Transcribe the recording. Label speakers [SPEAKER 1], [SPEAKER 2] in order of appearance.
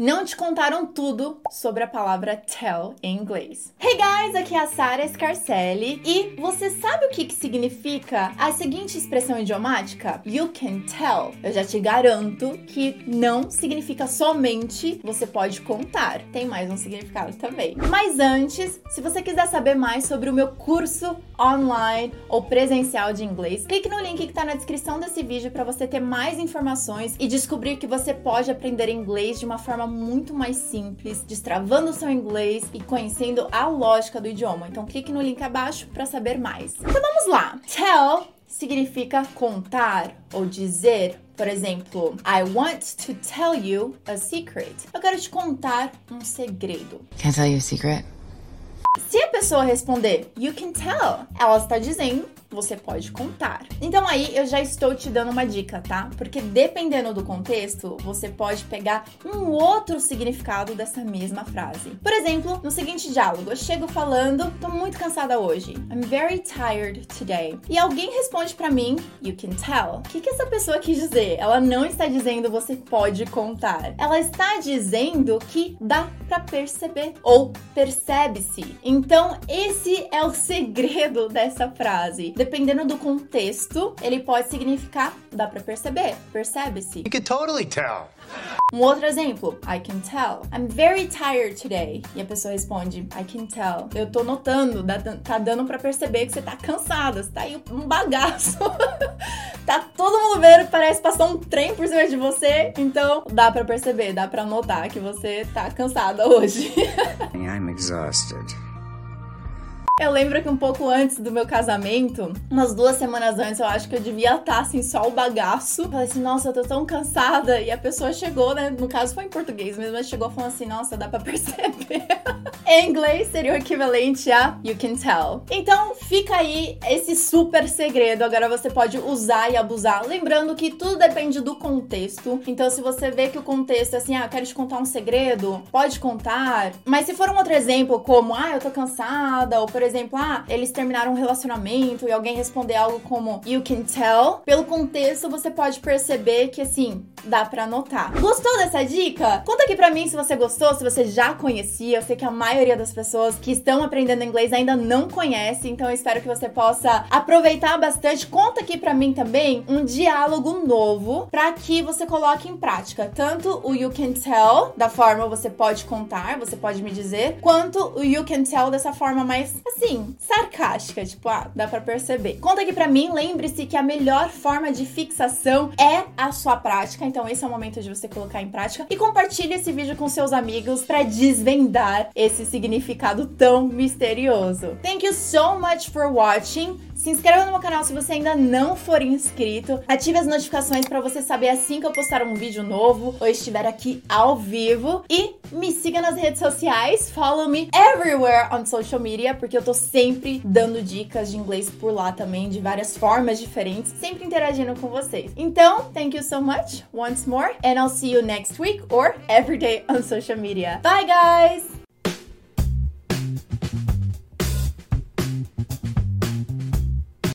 [SPEAKER 1] não te contaram tudo sobre a palavra tell em inglês. Hey guys, aqui é a Sara Scarcelli e você sabe o que, que significa a seguinte expressão idiomática? You can tell. Eu já te garanto que não significa somente você pode contar. Tem mais um significado também. Mas antes, se você quiser saber mais sobre o meu curso online ou presencial de inglês, clique no link que está na descrição desse vídeo para você ter mais informações e descobrir que você pode aprender inglês de uma forma muito mais simples, destravando o seu inglês e conhecendo a lógica do idioma. Então clique no link abaixo para saber mais. Então vamos lá. Tell significa contar ou dizer. Por exemplo, I want to tell you a secret. Eu quero te contar um segredo.
[SPEAKER 2] Can I tell you a secret?
[SPEAKER 1] Se a pessoa responder, you can tell, ela está dizendo você pode contar. Então aí eu já estou te dando uma dica, tá? Porque dependendo do contexto, você pode pegar um outro significado dessa mesma frase. Por exemplo, no seguinte diálogo, eu chego falando, tô muito cansada hoje. I'm very tired today. E alguém responde para mim, you can tell. O que, que essa pessoa quis dizer? Ela não está dizendo você pode contar. Ela está dizendo que dá para perceber ou percebe-se. Então, esse é o segredo dessa frase dependendo do contexto, ele pode significar, dá para perceber, percebe-se.
[SPEAKER 3] You can totally tell.
[SPEAKER 1] Um outro exemplo, I can tell. I'm very tired today. E a pessoa responde, I can tell. Eu tô notando, tá dando para perceber que você tá cansada, você tá aí um bagaço. tá todo mundo vendo, parece passar um trem por cima de você. Então, dá para perceber, dá para notar que você tá cansada hoje.
[SPEAKER 3] I'm exhausted.
[SPEAKER 1] Eu lembro que um pouco antes do meu casamento, umas duas semanas antes, eu acho que eu devia estar assim, só o bagaço. Falei assim, nossa, eu tô tão cansada. E a pessoa chegou, né? No caso foi em português mesmo, mas chegou falando assim, nossa, dá pra perceber. Em inglês seria o equivalente a you can tell. Então fica aí esse super segredo. Agora você pode usar e abusar. Lembrando que tudo depende do contexto. Então, se você vê que o contexto é assim, ah, quero te contar um segredo, pode contar. Mas se for um outro exemplo, como, ah, eu tô cansada, ou por exemplo, ah, eles terminaram um relacionamento e alguém responder algo como you can tell, pelo contexto você pode perceber que assim, dá para notar. Gostou dessa dica? Conta aqui para mim se você gostou, se você já conhecia. Eu sei que a maioria das pessoas que estão aprendendo inglês ainda não conhece, então eu espero que você possa aproveitar bastante. Conta aqui para mim também um diálogo novo para que você coloque em prática tanto o you can tell da forma você pode contar, você pode me dizer, quanto o you can tell dessa forma mais assim, sarcástica, tipo, ah, dá para perceber. Conta aqui para mim, lembre-se que a melhor forma de fixação é a sua prática, então esse é o momento de você colocar em prática e compartilhe esse vídeo com seus amigos para desvendar esse significado tão misterioso. Thank you so much for watching. Se inscreva no meu canal se você ainda não for inscrito. Ative as notificações para você saber assim que eu postar um vídeo novo ou estiver aqui ao vivo. E me siga nas redes sociais. Follow me everywhere on social media, porque eu tô sempre dando dicas de inglês por lá também, de várias formas diferentes, sempre interagindo com vocês. Então, thank you so much once more, and I'll see you next week or every day on social media. Bye, guys!